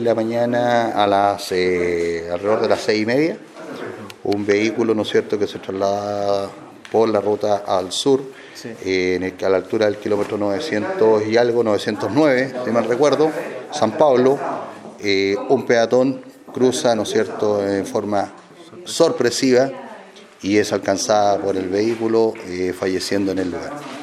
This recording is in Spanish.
La mañana a las eh, alrededor de las seis y media, un vehículo, ¿no es cierto?, que se traslada por la ruta al sur, eh, en el, a la altura del kilómetro 900 y algo, 909, si mal recuerdo, San Pablo, eh, un peatón cruza, ¿no es cierto?, en forma sorpresiva y es alcanzada por el vehículo, eh, falleciendo en el lugar.